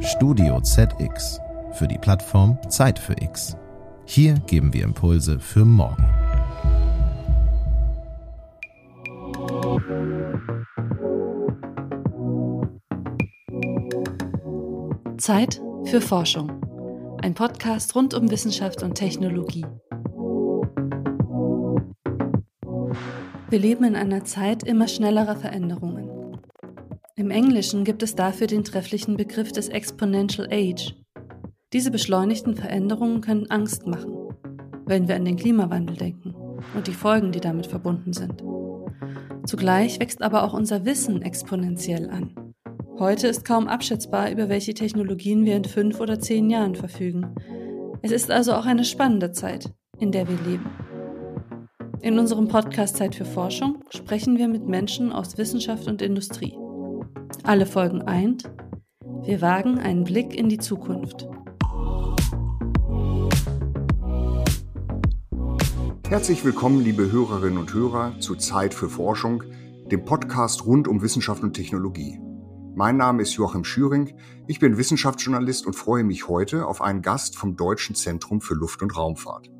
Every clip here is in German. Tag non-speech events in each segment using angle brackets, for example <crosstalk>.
Studio ZX für die Plattform Zeit für X. Hier geben wir Impulse für morgen. Zeit für Forschung. Ein Podcast rund um Wissenschaft und Technologie. Wir leben in einer Zeit immer schnellerer Veränderungen. Im Englischen gibt es dafür den trefflichen Begriff des Exponential Age. Diese beschleunigten Veränderungen können Angst machen, wenn wir an den Klimawandel denken und die Folgen, die damit verbunden sind. Zugleich wächst aber auch unser Wissen exponentiell an. Heute ist kaum abschätzbar, über welche Technologien wir in fünf oder zehn Jahren verfügen. Es ist also auch eine spannende Zeit, in der wir leben. In unserem Podcast Zeit für Forschung sprechen wir mit Menschen aus Wissenschaft und Industrie. Alle Folgen eint, wir wagen einen Blick in die Zukunft. Herzlich willkommen, liebe Hörerinnen und Hörer, zu Zeit für Forschung, dem Podcast rund um Wissenschaft und Technologie. Mein Name ist Joachim Schüring, ich bin Wissenschaftsjournalist und freue mich heute auf einen Gast vom Deutschen Zentrum für Luft- und Raumfahrt.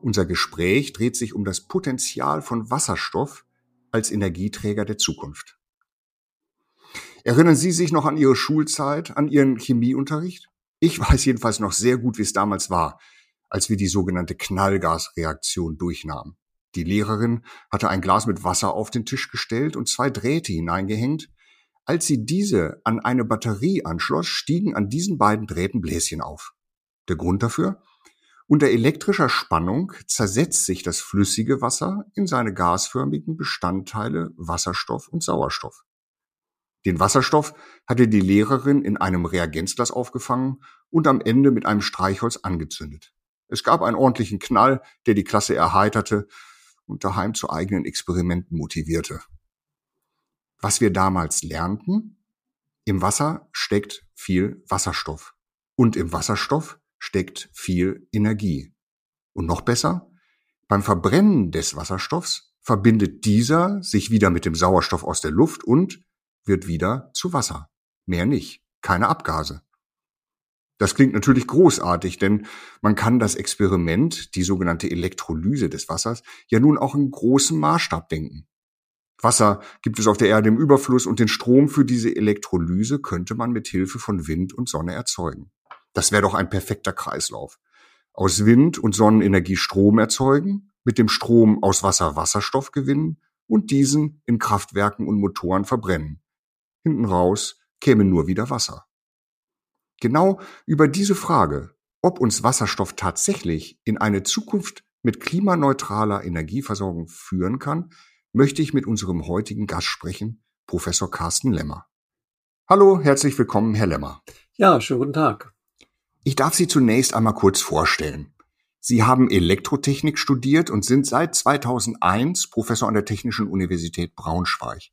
Unser Gespräch dreht sich um das Potenzial von Wasserstoff als Energieträger der Zukunft. Erinnern Sie sich noch an Ihre Schulzeit, an Ihren Chemieunterricht? Ich weiß jedenfalls noch sehr gut, wie es damals war, als wir die sogenannte Knallgasreaktion durchnahmen. Die Lehrerin hatte ein Glas mit Wasser auf den Tisch gestellt und zwei Drähte hineingehängt. Als sie diese an eine Batterie anschloss, stiegen an diesen beiden Drähten Bläschen auf. Der Grund dafür? Unter elektrischer Spannung zersetzt sich das flüssige Wasser in seine gasförmigen Bestandteile Wasserstoff und Sauerstoff. Den Wasserstoff hatte die Lehrerin in einem Reagenzglas aufgefangen und am Ende mit einem Streichholz angezündet. Es gab einen ordentlichen Knall, der die Klasse erheiterte und daheim zu eigenen Experimenten motivierte. Was wir damals lernten, im Wasser steckt viel Wasserstoff und im Wasserstoff steckt viel Energie. Und noch besser, beim Verbrennen des Wasserstoffs verbindet dieser sich wieder mit dem Sauerstoff aus der Luft und wird wieder zu Wasser. Mehr nicht. Keine Abgase. Das klingt natürlich großartig, denn man kann das Experiment, die sogenannte Elektrolyse des Wassers, ja nun auch in großem Maßstab denken. Wasser gibt es auf der Erde im Überfluss und den Strom für diese Elektrolyse könnte man mit Hilfe von Wind und Sonne erzeugen. Das wäre doch ein perfekter Kreislauf. Aus Wind und Sonnenenergie Strom erzeugen, mit dem Strom aus Wasser Wasserstoff gewinnen und diesen in Kraftwerken und Motoren verbrennen. Hinten raus käme nur wieder Wasser. Genau über diese Frage, ob uns Wasserstoff tatsächlich in eine Zukunft mit klimaneutraler Energieversorgung führen kann, möchte ich mit unserem heutigen Gast sprechen, Professor Carsten Lemmer. Hallo, herzlich willkommen, Herr Lemmer. Ja, schönen guten Tag. Ich darf Sie zunächst einmal kurz vorstellen. Sie haben Elektrotechnik studiert und sind seit 2001 Professor an der Technischen Universität Braunschweig.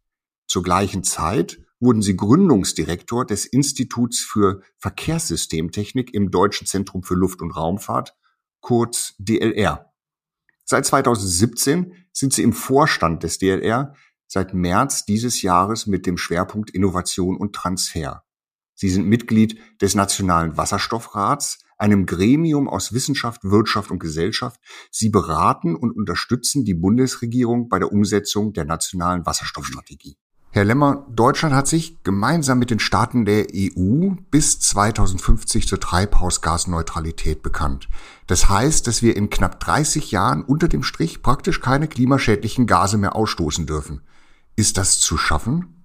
Zur gleichen Zeit wurden Sie Gründungsdirektor des Instituts für Verkehrssystemtechnik im Deutschen Zentrum für Luft- und Raumfahrt, kurz DLR. Seit 2017 sind Sie im Vorstand des DLR, seit März dieses Jahres mit dem Schwerpunkt Innovation und Transfer. Sie sind Mitglied des Nationalen Wasserstoffrats, einem Gremium aus Wissenschaft, Wirtschaft und Gesellschaft. Sie beraten und unterstützen die Bundesregierung bei der Umsetzung der nationalen Wasserstoffstrategie. Herr Lemmer, Deutschland hat sich gemeinsam mit den Staaten der EU bis 2050 zur Treibhausgasneutralität bekannt. Das heißt, dass wir in knapp 30 Jahren unter dem Strich praktisch keine klimaschädlichen Gase mehr ausstoßen dürfen. Ist das zu schaffen?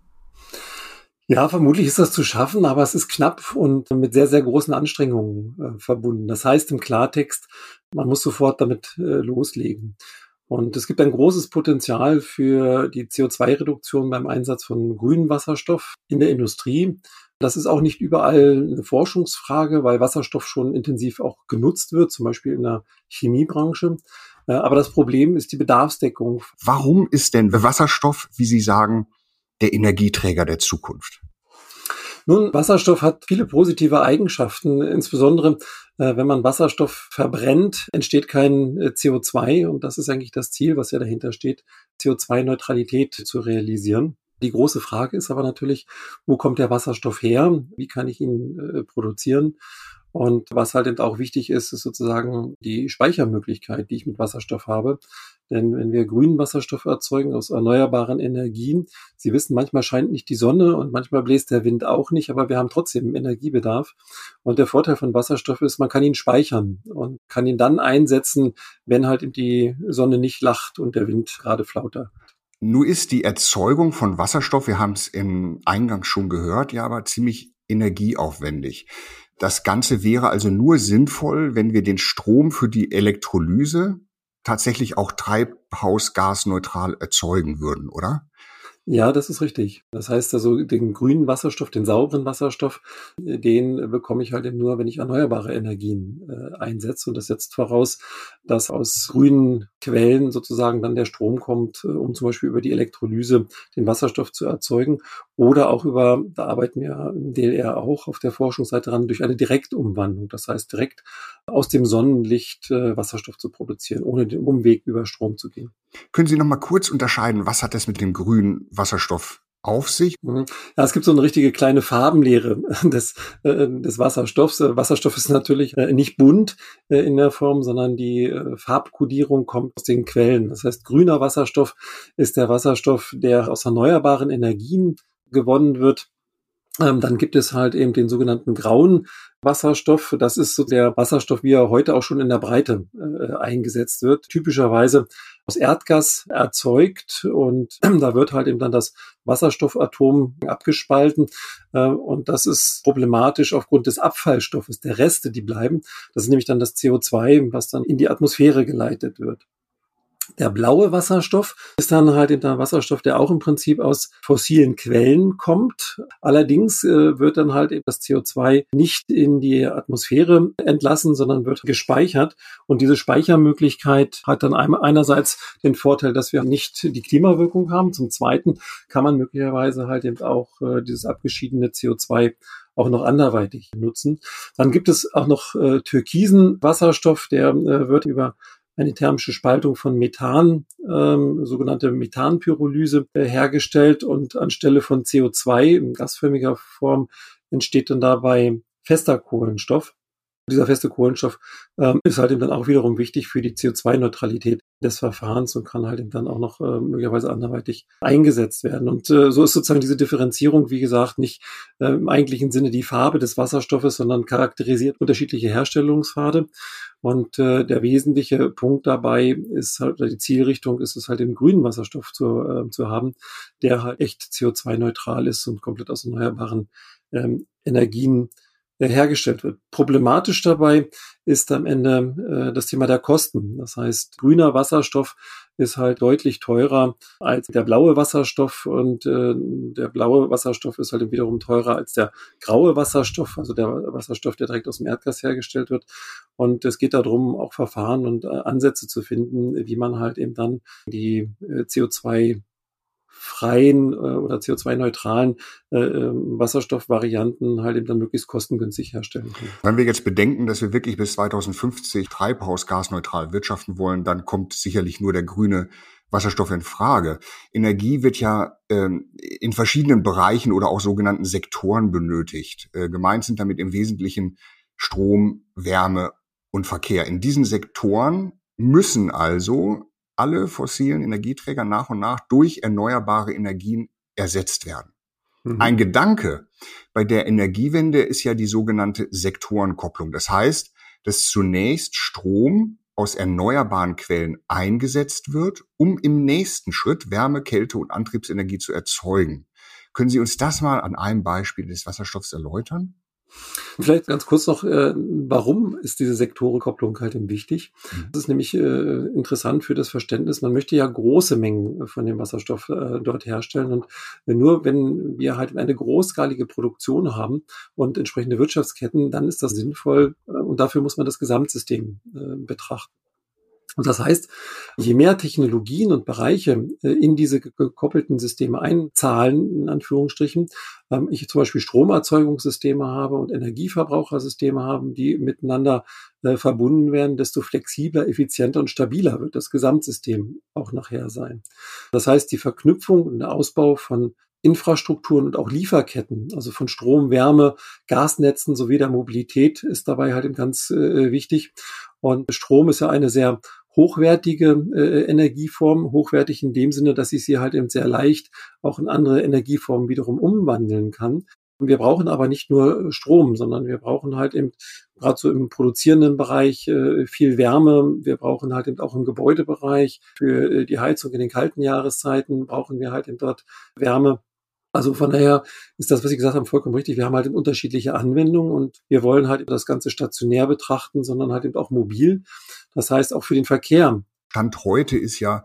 Ja, vermutlich ist das zu schaffen, aber es ist knapp und mit sehr, sehr großen Anstrengungen äh, verbunden. Das heißt im Klartext, man muss sofort damit äh, loslegen. Und es gibt ein großes Potenzial für die CO2-Reduktion beim Einsatz von grünem Wasserstoff in der Industrie. Das ist auch nicht überall eine Forschungsfrage, weil Wasserstoff schon intensiv auch genutzt wird, zum Beispiel in der Chemiebranche. Äh, aber das Problem ist die Bedarfsdeckung. Warum ist denn Wasserstoff, wie Sie sagen, der Energieträger der Zukunft? Nun, Wasserstoff hat viele positive Eigenschaften. Insbesondere, wenn man Wasserstoff verbrennt, entsteht kein äh, CO2. Und das ist eigentlich das Ziel, was ja dahinter steht, CO2-Neutralität zu realisieren. Die große Frage ist aber natürlich, wo kommt der Wasserstoff her? Wie kann ich ihn äh, produzieren? Und was halt eben auch wichtig ist, ist sozusagen die Speichermöglichkeit, die ich mit Wasserstoff habe. Denn wenn wir grünen Wasserstoff erzeugen aus erneuerbaren Energien, Sie wissen, manchmal scheint nicht die Sonne und manchmal bläst der Wind auch nicht, aber wir haben trotzdem Energiebedarf. Und der Vorteil von Wasserstoff ist, man kann ihn speichern und kann ihn dann einsetzen, wenn halt die Sonne nicht lacht und der Wind gerade flauter. Nun ist die Erzeugung von Wasserstoff, wir haben es im Eingang schon gehört, ja aber ziemlich energieaufwendig. Das Ganze wäre also nur sinnvoll, wenn wir den Strom für die Elektrolyse tatsächlich auch treibhausgasneutral erzeugen würden, oder? Ja, das ist richtig. Das heißt also, den grünen Wasserstoff, den sauberen Wasserstoff, äh, den bekomme ich halt eben nur, wenn ich erneuerbare Energien äh, einsetze. Und das setzt voraus, dass aus grünen Quellen sozusagen dann der Strom kommt, äh, um zum Beispiel über die Elektrolyse den Wasserstoff zu erzeugen. Oder auch über, da arbeiten wir im DLR auch auf der Forschungsseite ran, durch eine Direktumwandlung. Das heißt, direkt aus dem Sonnenlicht äh, Wasserstoff zu produzieren, ohne den Umweg über Strom zu gehen. Können Sie noch mal kurz unterscheiden, was hat das mit dem grünen Wasserstoff auf sich? Mhm. Ja, es gibt so eine richtige kleine Farbenlehre <laughs> des, äh, des Wasserstoffs. Äh, Wasserstoff ist natürlich äh, nicht bunt in der Form, sondern die Farbkodierung kommt aus den Quellen. Das heißt, grüner Wasserstoff ist der Wasserstoff, der aus erneuerbaren Energien gewonnen wird. Ähm, dann gibt es halt eben den sogenannten grauen Wasserstoff. Das ist so der Wasserstoff, wie er heute auch schon in der Breite eingesetzt wird. Typischerweise aus Erdgas erzeugt und <clears throat> da wird halt eben dann das Wasserstoffatom abgespalten äh, und das ist problematisch aufgrund des Abfallstoffes, der Reste, die bleiben. Das ist nämlich dann das CO2, was dann in die Atmosphäre geleitet wird. Der blaue Wasserstoff ist dann halt der Wasserstoff, der auch im Prinzip aus fossilen Quellen kommt. Allerdings äh, wird dann halt das CO2 nicht in die Atmosphäre entlassen, sondern wird gespeichert. Und diese Speichermöglichkeit hat dann einerseits den Vorteil, dass wir nicht die Klimawirkung haben. Zum Zweiten kann man möglicherweise halt eben auch äh, dieses abgeschiedene CO2 auch noch anderweitig nutzen. Dann gibt es auch noch äh, türkisen Wasserstoff, der äh, wird über eine thermische Spaltung von Methan, ähm, sogenannte Methanpyrolyse, äh, hergestellt und anstelle von CO2 in gasförmiger Form entsteht dann dabei fester Kohlenstoff. Dieser feste Kohlenstoff ähm, ist halt eben dann auch wiederum wichtig für die CO2-Neutralität des Verfahrens und kann halt eben dann auch noch äh, möglicherweise anderweitig eingesetzt werden. Und äh, so ist sozusagen diese Differenzierung, wie gesagt, nicht äh, im eigentlichen Sinne die Farbe des Wasserstoffes, sondern charakterisiert unterschiedliche Herstellungspfade. Und äh, der wesentliche Punkt dabei ist halt, oder die Zielrichtung ist es halt, den grünen Wasserstoff zu, äh, zu haben, der halt echt CO2-neutral ist und komplett aus erneuerbaren ähm, Energien hergestellt wird. Problematisch dabei ist am Ende äh, das Thema der Kosten. Das heißt, grüner Wasserstoff ist halt deutlich teurer als der blaue Wasserstoff und äh, der blaue Wasserstoff ist halt wiederum teurer als der graue Wasserstoff, also der Wasserstoff, der direkt aus dem Erdgas hergestellt wird. Und es geht darum, auch Verfahren und äh, Ansätze zu finden, wie man halt eben dann die äh, CO2 freien äh, oder CO2-neutralen äh, ähm, Wasserstoffvarianten halt eben dann möglichst kostengünstig herstellen können. Wenn wir jetzt bedenken, dass wir wirklich bis 2050 treibhausgasneutral wirtschaften wollen, dann kommt sicherlich nur der grüne Wasserstoff in Frage. Energie wird ja ähm, in verschiedenen Bereichen oder auch sogenannten Sektoren benötigt. Äh, gemeint sind damit im Wesentlichen Strom, Wärme und Verkehr. In diesen Sektoren müssen also alle fossilen Energieträger nach und nach durch erneuerbare Energien ersetzt werden. Mhm. Ein Gedanke bei der Energiewende ist ja die sogenannte Sektorenkopplung. Das heißt, dass zunächst Strom aus erneuerbaren Quellen eingesetzt wird, um im nächsten Schritt Wärme, Kälte und Antriebsenergie zu erzeugen. Können Sie uns das mal an einem Beispiel des Wasserstoffs erläutern? Vielleicht ganz kurz noch, äh, warum ist diese Sektorenkopplung halt eben wichtig? Mhm. Das ist nämlich äh, interessant für das Verständnis. Man möchte ja große Mengen von dem Wasserstoff äh, dort herstellen und nur wenn wir halt eine großskalige Produktion haben und entsprechende Wirtschaftsketten, dann ist das sinnvoll äh, und dafür muss man das Gesamtsystem äh, betrachten. Und das heißt, je mehr Technologien und Bereiche äh, in diese gekoppelten Systeme einzahlen, in Anführungsstrichen, ähm, ich zum Beispiel Stromerzeugungssysteme habe und Energieverbrauchersysteme haben, die miteinander äh, verbunden werden, desto flexibler, effizienter und stabiler wird das Gesamtsystem auch nachher sein. Das heißt, die Verknüpfung und der Ausbau von Infrastrukturen und auch Lieferketten, also von Strom, Wärme, Gasnetzen sowie der Mobilität ist dabei halt ganz äh, wichtig. Und Strom ist ja eine sehr hochwertige äh, Energieform, hochwertig in dem Sinne, dass ich sie halt eben sehr leicht auch in andere Energieformen wiederum umwandeln kann. Und wir brauchen aber nicht nur Strom, sondern wir brauchen halt eben gerade so im produzierenden Bereich äh, viel Wärme. Wir brauchen halt eben auch im Gebäudebereich für äh, die Heizung in den kalten Jahreszeiten brauchen wir halt eben dort Wärme. Also von daher ist das, was Sie gesagt haben, vollkommen richtig. Wir haben halt eben unterschiedliche Anwendungen und wir wollen halt das Ganze stationär betrachten, sondern halt eben auch mobil. Das heißt auch für den Verkehr. Stand heute ist ja,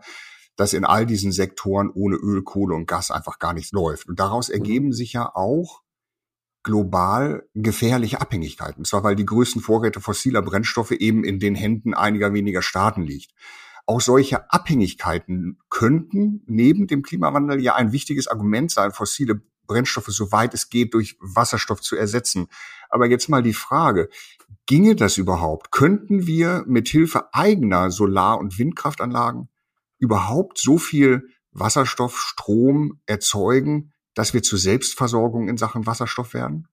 dass in all diesen Sektoren ohne Öl, Kohle und Gas einfach gar nichts läuft. Und daraus mhm. ergeben sich ja auch global gefährliche Abhängigkeiten. Und zwar, weil die größten Vorräte fossiler Brennstoffe eben in den Händen einiger weniger Staaten liegt. Auch solche Abhängigkeiten könnten neben dem Klimawandel ja ein wichtiges Argument sein, fossile Brennstoffe soweit es geht durch Wasserstoff zu ersetzen. Aber jetzt mal die Frage, ginge das überhaupt? Könnten wir mit Hilfe eigener Solar- und Windkraftanlagen überhaupt so viel Wasserstoff, Strom erzeugen, dass wir zur Selbstversorgung in Sachen Wasserstoff werden?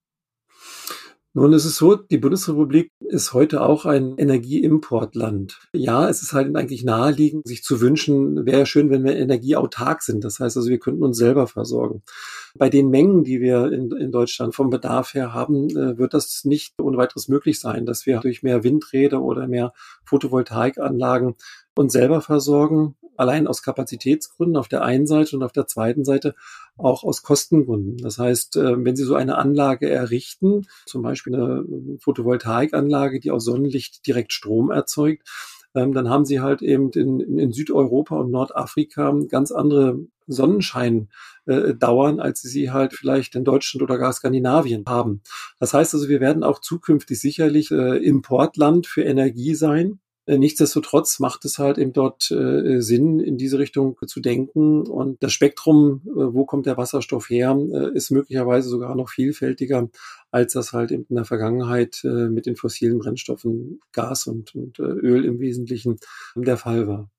Nun ist es so, die Bundesrepublik ist heute auch ein Energieimportland. Ja, es ist halt eigentlich naheliegend, sich zu wünschen, wäre schön, wenn wir energieautark sind. Das heißt also, wir könnten uns selber versorgen. Bei den Mengen, die wir in, in Deutschland vom Bedarf her haben, äh, wird das nicht ohne weiteres möglich sein, dass wir durch mehr Windräder oder mehr Photovoltaikanlagen uns selber versorgen allein aus Kapazitätsgründen auf der einen Seite und auf der zweiten Seite auch aus Kostengründen. Das heißt, äh, wenn Sie so eine Anlage errichten, zum Beispiel eine Photovoltaikanlage, die aus Sonnenlicht direkt Strom erzeugt, ähm, dann haben Sie halt eben in, in Südeuropa und Nordafrika ganz andere Sonnenschein äh, als sie halt vielleicht in Deutschland oder gar Skandinavien haben. Das heißt also, wir werden auch zukünftig sicherlich äh, Importland für Energie sein. Äh, nichtsdestotrotz macht es halt eben dort äh, Sinn, in diese Richtung zu denken. Und das Spektrum, äh, wo kommt der Wasserstoff her, äh, ist möglicherweise sogar noch vielfältiger, als das halt eben in der Vergangenheit äh, mit den fossilen Brennstoffen, Gas und, und äh, Öl im Wesentlichen der Fall war.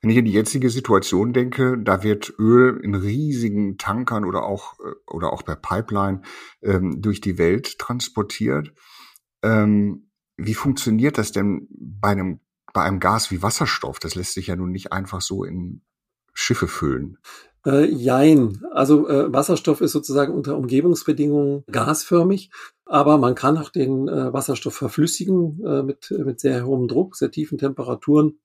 Wenn ich an die jetzige Situation denke, da wird Öl in riesigen Tankern oder auch, oder auch per Pipeline ähm, durch die Welt transportiert. Ähm, wie funktioniert das denn bei einem, bei einem Gas wie Wasserstoff? Das lässt sich ja nun nicht einfach so in Schiffe füllen. Äh, jein. Also äh, Wasserstoff ist sozusagen unter Umgebungsbedingungen gasförmig, aber man kann auch den äh, Wasserstoff verflüssigen äh, mit, mit sehr hohem Druck, sehr tiefen Temperaturen.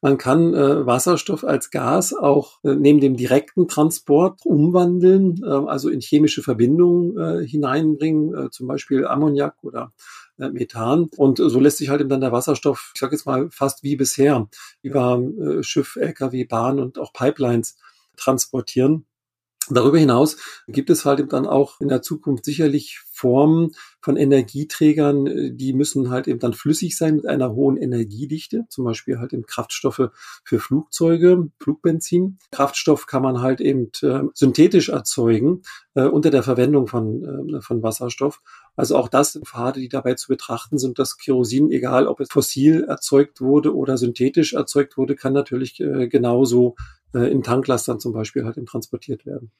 Man kann äh, Wasserstoff als Gas auch äh, neben dem direkten Transport umwandeln, äh, also in chemische Verbindungen äh, hineinbringen, äh, zum Beispiel Ammoniak oder äh, Methan. Und so lässt sich halt eben dann der Wasserstoff, ich sage jetzt mal fast wie bisher, über äh, Schiff, Lkw, Bahn und auch Pipelines transportieren. Darüber hinaus gibt es halt eben dann auch in der Zukunft sicherlich Formen von Energieträgern, äh, die müssen halt eben dann flüssig sein mit einer hohen Energiedichte, zum Beispiel halt eben Kraftstoffe für Flugzeuge, Flugbenzin. Kraftstoff kann man halt eben äh, synthetisch erzeugen äh, unter der Verwendung von, äh, von Wasserstoff. Also auch das sind Pfade, die dabei zu betrachten sind, dass Kerosin, egal ob es fossil erzeugt wurde oder synthetisch erzeugt wurde, kann natürlich äh, genauso äh, in Tanklastern zum Beispiel halt eben transportiert werden.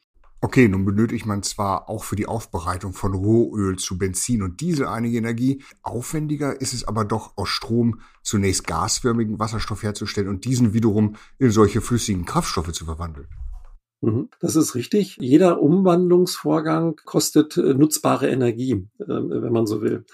Okay, nun benötigt man zwar auch für die Aufbereitung von Rohöl zu Benzin und Diesel einige Energie, aufwendiger ist es aber doch aus Strom zunächst gasförmigen Wasserstoff herzustellen und diesen wiederum in solche flüssigen Kraftstoffe zu verwandeln. Mhm, das ist richtig. Jeder Umwandlungsvorgang kostet äh, nutzbare Energie, äh, wenn man so will.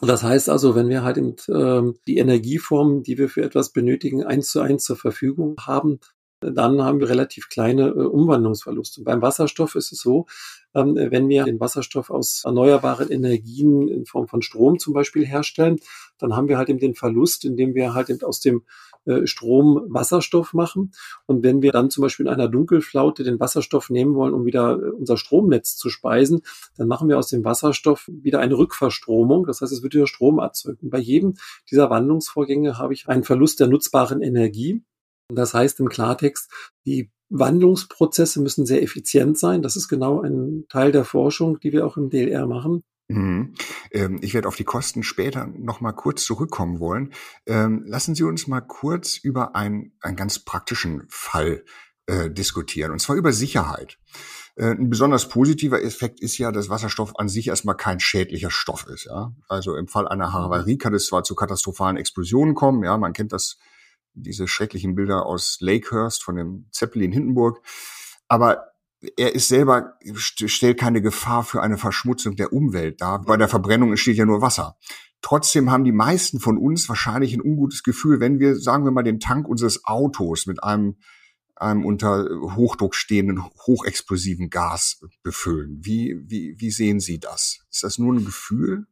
Das heißt also, wenn wir halt eben, äh, die Energieform, die wir für etwas benötigen, eins zu eins zur Verfügung haben, dann haben wir relativ kleine äh, Umwandlungsverluste. Beim Wasserstoff ist es so, ähm, wenn wir den Wasserstoff aus erneuerbaren Energien in Form von Strom zum Beispiel herstellen, dann haben wir halt eben den Verlust, indem wir halt eben aus dem äh, Strom Wasserstoff machen. Und wenn wir dann zum Beispiel in einer Dunkelflaute den Wasserstoff nehmen wollen, um wieder äh, unser Stromnetz zu speisen, dann machen wir aus dem Wasserstoff wieder eine Rückverstromung. Das heißt, es wird wieder Strom erzeugt. Und bei jedem dieser Wandlungsvorgänge habe ich einen Verlust der nutzbaren Energie. Das heißt im Klartext, die Wandlungsprozesse müssen sehr effizient sein. Das ist genau ein Teil der Forschung, die wir auch im DLR machen. Mhm. Ähm, ich werde auf die Kosten später noch mal kurz zurückkommen wollen. Ähm, lassen Sie uns mal kurz über einen, einen ganz praktischen Fall äh, diskutieren, und zwar über Sicherheit. Äh, ein besonders positiver Effekt ist ja, dass Wasserstoff an sich erstmal kein schädlicher Stoff ist. Ja? Also im Fall einer Havarie kann es zwar zu katastrophalen Explosionen kommen, ja, man kennt das, diese schrecklichen Bilder aus Lakehurst von dem Zeppelin Hindenburg, aber er ist selber, stellt keine Gefahr für eine Verschmutzung der Umwelt dar. Bei der Verbrennung entsteht ja nur Wasser. Trotzdem haben die meisten von uns wahrscheinlich ein ungutes Gefühl, wenn wir, sagen wir mal, den Tank unseres Autos mit einem, einem unter Hochdruck stehenden, hochexplosiven Gas befüllen. Wie, wie, wie sehen Sie das? Ist das nur ein Gefühl?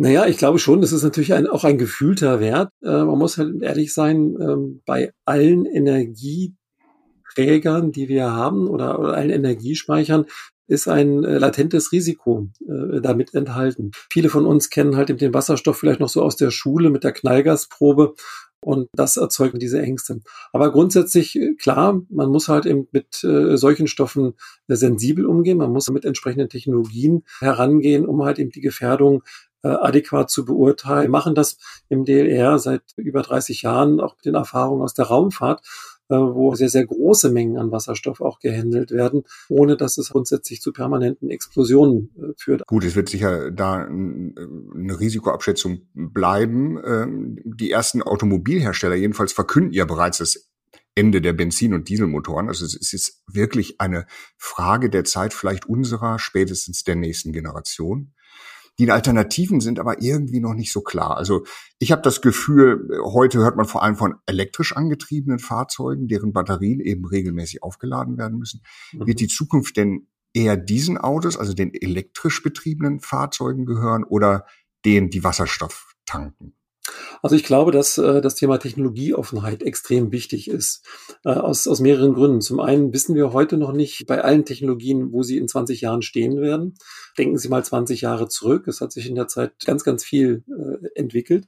Naja, ich glaube schon, das ist natürlich ein, auch ein gefühlter Wert. Äh, man muss halt ehrlich sein, ähm, bei allen Energieträgern, die wir haben oder, oder allen Energiespeichern, ist ein äh, latentes Risiko äh, damit enthalten. Viele von uns kennen halt eben den Wasserstoff vielleicht noch so aus der Schule mit der Knallgasprobe und das erzeugt diese Ängste. Aber grundsätzlich, äh, klar, man muss halt eben mit äh, solchen Stoffen äh, sensibel umgehen. Man muss mit entsprechenden Technologien herangehen, um halt eben die Gefährdung äh, adäquat zu beurteilen. Wir machen das im DLR seit über 30 Jahren, auch mit den Erfahrungen aus der Raumfahrt. Äh, wo sehr, sehr große Mengen an Wasserstoff auch gehandelt werden, ohne dass es grundsätzlich zu permanenten Explosionen äh, führt. Gut, es wird sicher da eine Risikoabschätzung bleiben. Ähm, die ersten Automobilhersteller jedenfalls verkünden ja bereits das Ende der Benzin- und Dieselmotoren. Also es ist wirklich eine Frage der Zeit, vielleicht unserer, spätestens der nächsten Generation. Die Alternativen sind aber irgendwie noch nicht so klar. Also ich habe das Gefühl, heute hört man vor allem von elektrisch angetriebenen Fahrzeugen, deren Batterien eben regelmäßig aufgeladen werden müssen. Mhm. Wird die Zukunft denn eher diesen Autos, also den elektrisch betriebenen Fahrzeugen gehören oder denen, die Wasserstoff tanken? Also ich glaube, dass äh, das Thema Technologieoffenheit extrem wichtig ist, äh, aus, aus mehreren Gründen. Zum einen wissen wir heute noch nicht bei allen Technologien, wo sie in 20 Jahren stehen werden. Denken Sie mal 20 Jahre zurück. Es hat sich in der Zeit ganz, ganz viel äh, entwickelt.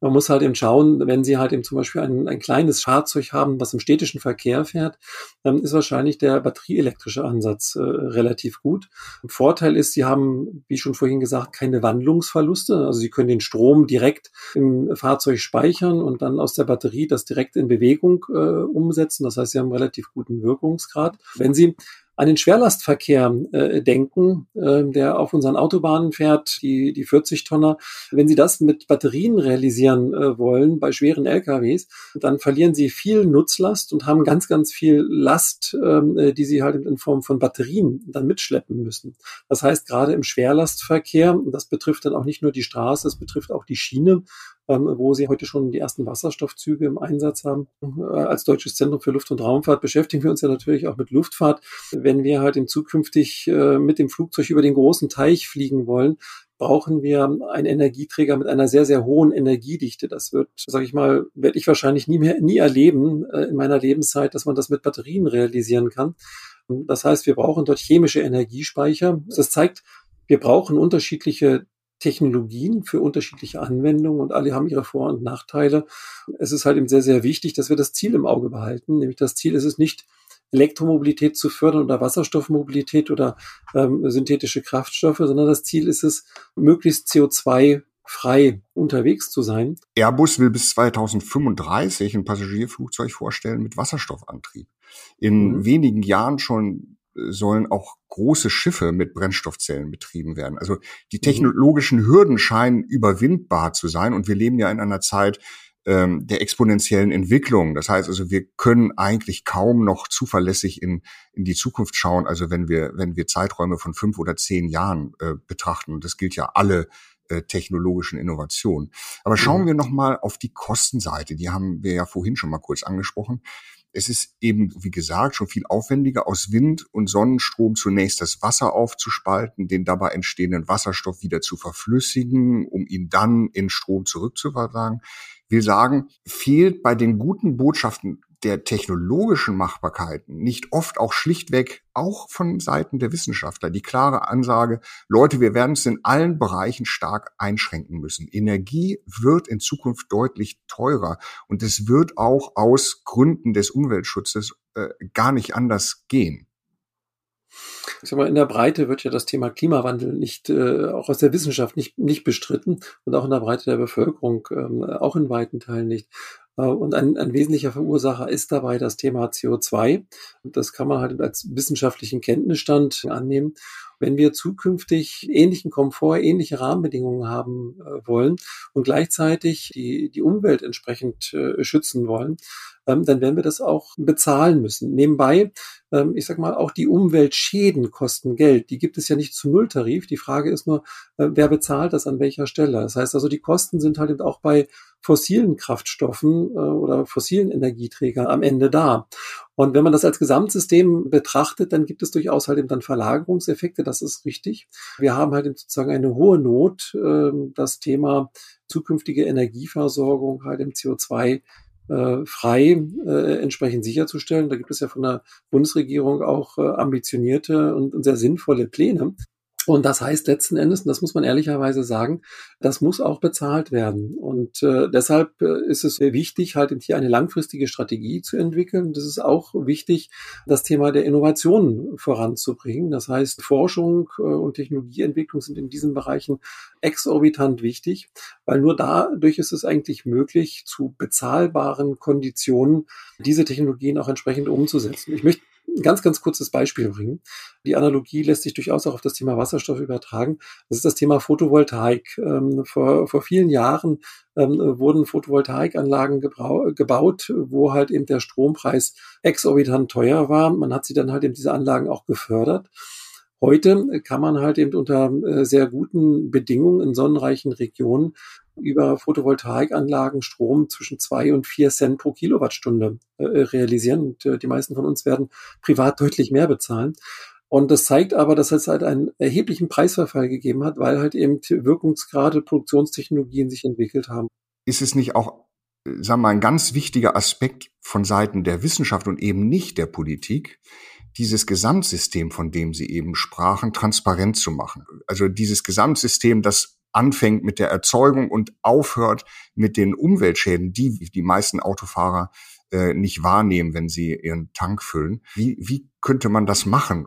Man muss halt eben schauen, wenn Sie halt eben zum Beispiel ein, ein kleines Fahrzeug haben, was im städtischen Verkehr fährt, dann ist wahrscheinlich der batterieelektrische Ansatz äh, relativ gut. Vorteil ist, Sie haben, wie schon vorhin gesagt, keine Wandlungsverluste. Also Sie können den Strom direkt im Fahrzeug speichern und dann aus der Batterie das direkt in Bewegung äh, umsetzen. Das heißt, Sie haben einen relativ guten Wirkungsgrad. Wenn Sie an den Schwerlastverkehr äh, denken, äh, der auf unseren Autobahnen fährt, die, die 40 Tonner. Wenn Sie das mit Batterien realisieren äh, wollen, bei schweren LKWs, dann verlieren Sie viel Nutzlast und haben ganz, ganz viel Last, ähm, äh, die Sie halt in Form von Batterien dann mitschleppen müssen. Das heißt, gerade im Schwerlastverkehr, das betrifft dann auch nicht nur die Straße, es betrifft auch die Schiene, wo sie heute schon die ersten Wasserstoffzüge im Einsatz haben. Äh, als Deutsches Zentrum für Luft- und Raumfahrt beschäftigen wir uns ja natürlich auch mit Luftfahrt. Wenn wir halt in zukünftig äh, mit dem Flugzeug über den großen Teich fliegen wollen, brauchen wir einen Energieträger mit einer sehr, sehr hohen Energiedichte. Das wird, sage ich mal, werde ich wahrscheinlich nie mehr, nie erleben äh, in meiner Lebenszeit, dass man das mit Batterien realisieren kann. Das heißt, wir brauchen dort chemische Energiespeicher. Das zeigt, wir brauchen unterschiedliche Technologien für unterschiedliche Anwendungen und alle haben ihre Vor- und Nachteile. Es ist halt eben sehr, sehr wichtig, dass wir das Ziel im Auge behalten. Nämlich das Ziel ist es nicht, Elektromobilität zu fördern oder Wasserstoffmobilität oder ähm, synthetische Kraftstoffe, sondern das Ziel ist es, möglichst CO2 frei unterwegs zu sein. Airbus will bis 2035 ein Passagierflugzeug vorstellen mit Wasserstoffantrieb. In mhm. wenigen Jahren schon sollen auch große Schiffe mit Brennstoffzellen betrieben werden. Also die mhm. technologischen Hürden scheinen überwindbar zu sein und wir leben ja in einer Zeit ähm, der exponentiellen Entwicklung. Das heißt also, wir können eigentlich kaum noch zuverlässig in, in die Zukunft schauen. Also wenn wir, wenn wir Zeiträume von fünf oder zehn Jahren äh, betrachten, das gilt ja alle äh, technologischen Innovationen. Aber schauen mhm. wir noch mal auf die Kostenseite. Die haben wir ja vorhin schon mal kurz angesprochen. Es ist eben, wie gesagt, schon viel aufwendiger, aus Wind und Sonnenstrom zunächst das Wasser aufzuspalten, den dabei entstehenden Wasserstoff wieder zu verflüssigen, um ihn dann in Strom zurückzuversagen. Wir sagen, fehlt bei den guten Botschaften der technologischen Machbarkeiten nicht oft auch schlichtweg auch von Seiten der Wissenschaftler die klare Ansage, Leute, wir werden es in allen Bereichen stark einschränken müssen. Energie wird in Zukunft deutlich teurer und es wird auch aus Gründen des Umweltschutzes äh, gar nicht anders gehen. Ich sag mal, in der Breite wird ja das Thema Klimawandel nicht, äh, auch aus der Wissenschaft nicht, nicht bestritten und auch in der Breite der Bevölkerung ähm, auch in weiten Teilen nicht. Äh, und ein, ein wesentlicher Verursacher ist dabei das Thema CO2. Und das kann man halt als wissenschaftlichen Kenntnisstand annehmen. Wenn wir zukünftig ähnlichen Komfort, ähnliche Rahmenbedingungen haben äh, wollen und gleichzeitig die, die Umwelt entsprechend äh, schützen wollen, ähm, dann werden wir das auch bezahlen müssen. Nebenbei, ähm, ich sage mal, auch die Umweltschäden kosten Geld. Die gibt es ja nicht zu Nulltarif. Die Frage ist nur, wer bezahlt das an welcher Stelle? Das heißt also, die Kosten sind halt auch bei fossilen Kraftstoffen äh, oder fossilen Energieträgern am Ende da. Und wenn man das als Gesamtsystem betrachtet, dann gibt es durchaus halt eben dann Verlagerungseffekte, das ist richtig. Wir haben halt eben sozusagen eine hohe Not, äh, das Thema zukünftige Energieversorgung halt im CO2 äh, frei äh, entsprechend sicherzustellen. Da gibt es ja von der Bundesregierung auch äh, ambitionierte und, und sehr sinnvolle Pläne. Und das heißt letzten Endes, und das muss man ehrlicherweise sagen, das muss auch bezahlt werden. Und äh, deshalb äh, ist es wichtig, halt hier eine langfristige Strategie zu entwickeln. Das ist auch wichtig, das Thema der Innovation voranzubringen. Das heißt, Forschung äh, und Technologieentwicklung sind in diesen Bereichen exorbitant wichtig, weil nur dadurch ist es eigentlich möglich, zu bezahlbaren Konditionen diese Technologien auch entsprechend umzusetzen. Ich möchte ein ganz, ganz kurzes Beispiel bringen. Die Analogie lässt sich durchaus auch auf das Thema Wasserstoff übertragen. Das ist das Thema Photovoltaik. Ähm, vor, vor vielen Jahren ähm, wurden Photovoltaikanlagen gebaut, wo halt eben der Strompreis exorbitant teuer war. Man hat sie dann halt eben diese Anlagen auch gefördert. Heute kann man halt eben unter äh, sehr guten Bedingungen in sonnenreichen Regionen über Photovoltaikanlagen Strom zwischen zwei und vier Cent pro Kilowattstunde äh, realisieren. Und äh, die meisten von uns werden privat deutlich mehr bezahlen. Und das zeigt aber, dass es halt einen erheblichen Preisverfall gegeben hat, weil halt eben Wirkungsgrade, Produktionstechnologien sich entwickelt haben. Ist es nicht auch, sagen wir mal, ein ganz wichtiger Aspekt von Seiten der Wissenschaft und eben nicht der Politik, dieses Gesamtsystem, von dem Sie eben sprachen, transparent zu machen. Also dieses Gesamtsystem, das anfängt mit der Erzeugung und aufhört mit den Umweltschäden, die die meisten Autofahrer äh, nicht wahrnehmen, wenn sie ihren Tank füllen. Wie, wie könnte man das machen?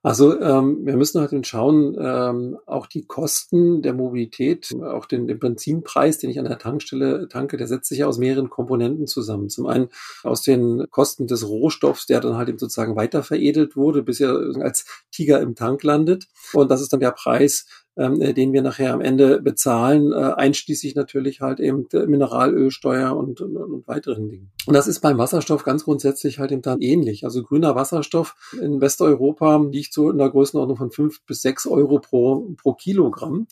Also ähm, wir müssen halt schauen, ähm, auch die Kosten der Mobilität, auch den, den Benzinpreis, den ich an der Tankstelle tanke, der setzt sich ja aus mehreren Komponenten zusammen. Zum einen aus den Kosten des Rohstoffs, der dann halt eben sozusagen weiterveredelt wurde, bis er als Tiger im Tank landet. Und das ist dann der Preis, ähm, äh, den wir nachher am Ende bezahlen, äh, einschließlich natürlich halt eben Mineralölsteuer und, und, und weiteren Dingen. Und das ist beim Wasserstoff ganz grundsätzlich halt eben dann ähnlich. Also grüner Wasserstoff in Westeuropa liegt so in der Größenordnung von fünf bis sechs Euro pro, pro Kilogramm.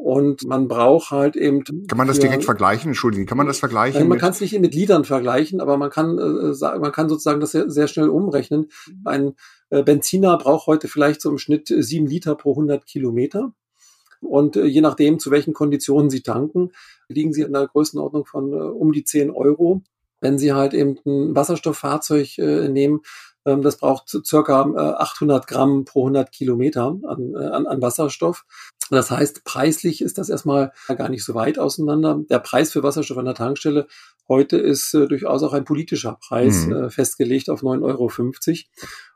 Und man braucht halt eben. Kann man das direkt vergleichen? Entschuldigung, kann man das vergleichen? man kann es nicht mit Litern vergleichen, aber man kann, äh, man kann sozusagen das sehr, sehr schnell umrechnen. Ein äh, Benziner braucht heute vielleicht so im Schnitt sieben Liter pro 100 Kilometer. Und äh, je nachdem, zu welchen Konditionen Sie tanken, liegen Sie in der Größenordnung von äh, um die 10 Euro. Wenn Sie halt eben ein Wasserstofffahrzeug äh, nehmen, das braucht circa 800 Gramm pro 100 Kilometer an, an, an Wasserstoff. Das heißt, preislich ist das erstmal gar nicht so weit auseinander. Der Preis für Wasserstoff an der Tankstelle heute ist äh, durchaus auch ein politischer Preis, mhm. äh, festgelegt auf 9,50 Euro.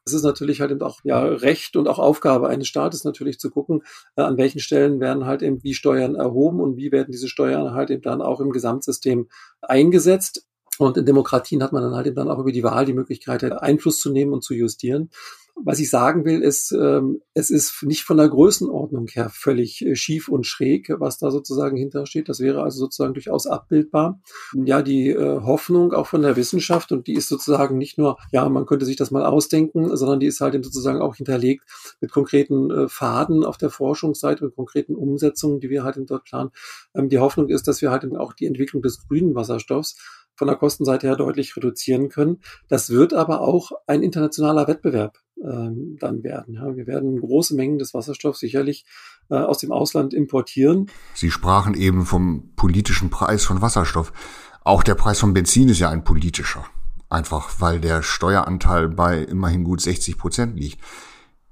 Es ist natürlich halt eben auch ja Recht und auch Aufgabe eines Staates natürlich zu gucken, äh, an welchen Stellen werden halt eben wie Steuern erhoben und wie werden diese Steuern halt eben dann auch im Gesamtsystem eingesetzt. Und in Demokratien hat man dann halt eben dann auch über die Wahl die Möglichkeit, Einfluss zu nehmen und zu justieren. Was ich sagen will, ist, ähm, es ist nicht von der Größenordnung her völlig äh, schief und schräg, was da sozusagen hintersteht. Das wäre also sozusagen durchaus abbildbar. Ja, die äh, Hoffnung auch von der Wissenschaft und die ist sozusagen nicht nur, ja, man könnte sich das mal ausdenken, sondern die ist halt eben sozusagen auch hinterlegt mit konkreten äh, Faden auf der Forschungsseite, mit konkreten Umsetzungen, die wir halt in dort planen. Ähm, die Hoffnung ist, dass wir halt eben auch die Entwicklung des grünen Wasserstoffs von der Kostenseite her deutlich reduzieren können. Das wird aber auch ein internationaler Wettbewerb ähm, dann werden. Ja, wir werden große Mengen des Wasserstoffs sicherlich äh, aus dem Ausland importieren. Sie sprachen eben vom politischen Preis von Wasserstoff. Auch der Preis von Benzin ist ja ein politischer. Einfach weil der Steueranteil bei immerhin gut 60 Prozent liegt.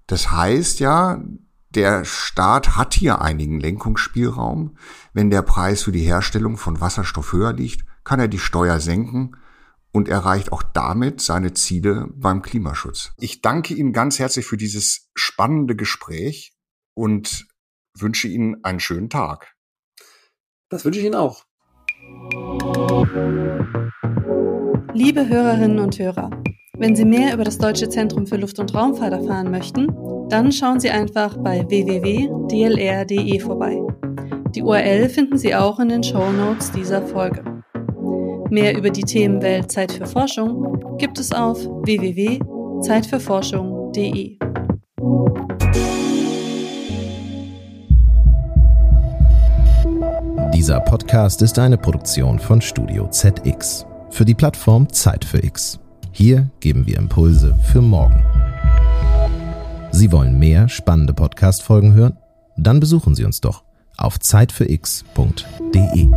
Das heißt ja, der Staat hat hier einigen Lenkungsspielraum. Wenn der Preis für die Herstellung von Wasserstoff höher liegt, kann er die Steuer senken und erreicht auch damit seine Ziele beim Klimaschutz. Ich danke Ihnen ganz herzlich für dieses spannende Gespräch und wünsche Ihnen einen schönen Tag. Das wünsche ich Ihnen auch. Liebe Hörerinnen und Hörer, wenn Sie mehr über das Deutsche Zentrum für Luft- und Raumfahrt erfahren möchten, dann schauen Sie einfach bei www.dlr.de vorbei. Die URL finden Sie auch in den Show Notes dieser Folge. Mehr über die Themenwelt Zeit für Forschung gibt es auf www.zeitfürforschung.de. Dieser Podcast ist eine Produktion von Studio ZX für die Plattform Zeit für X. Hier geben wir Impulse für morgen. Sie wollen mehr spannende Podcast-Folgen hören? Dann besuchen Sie uns doch auf zeitfürx.de.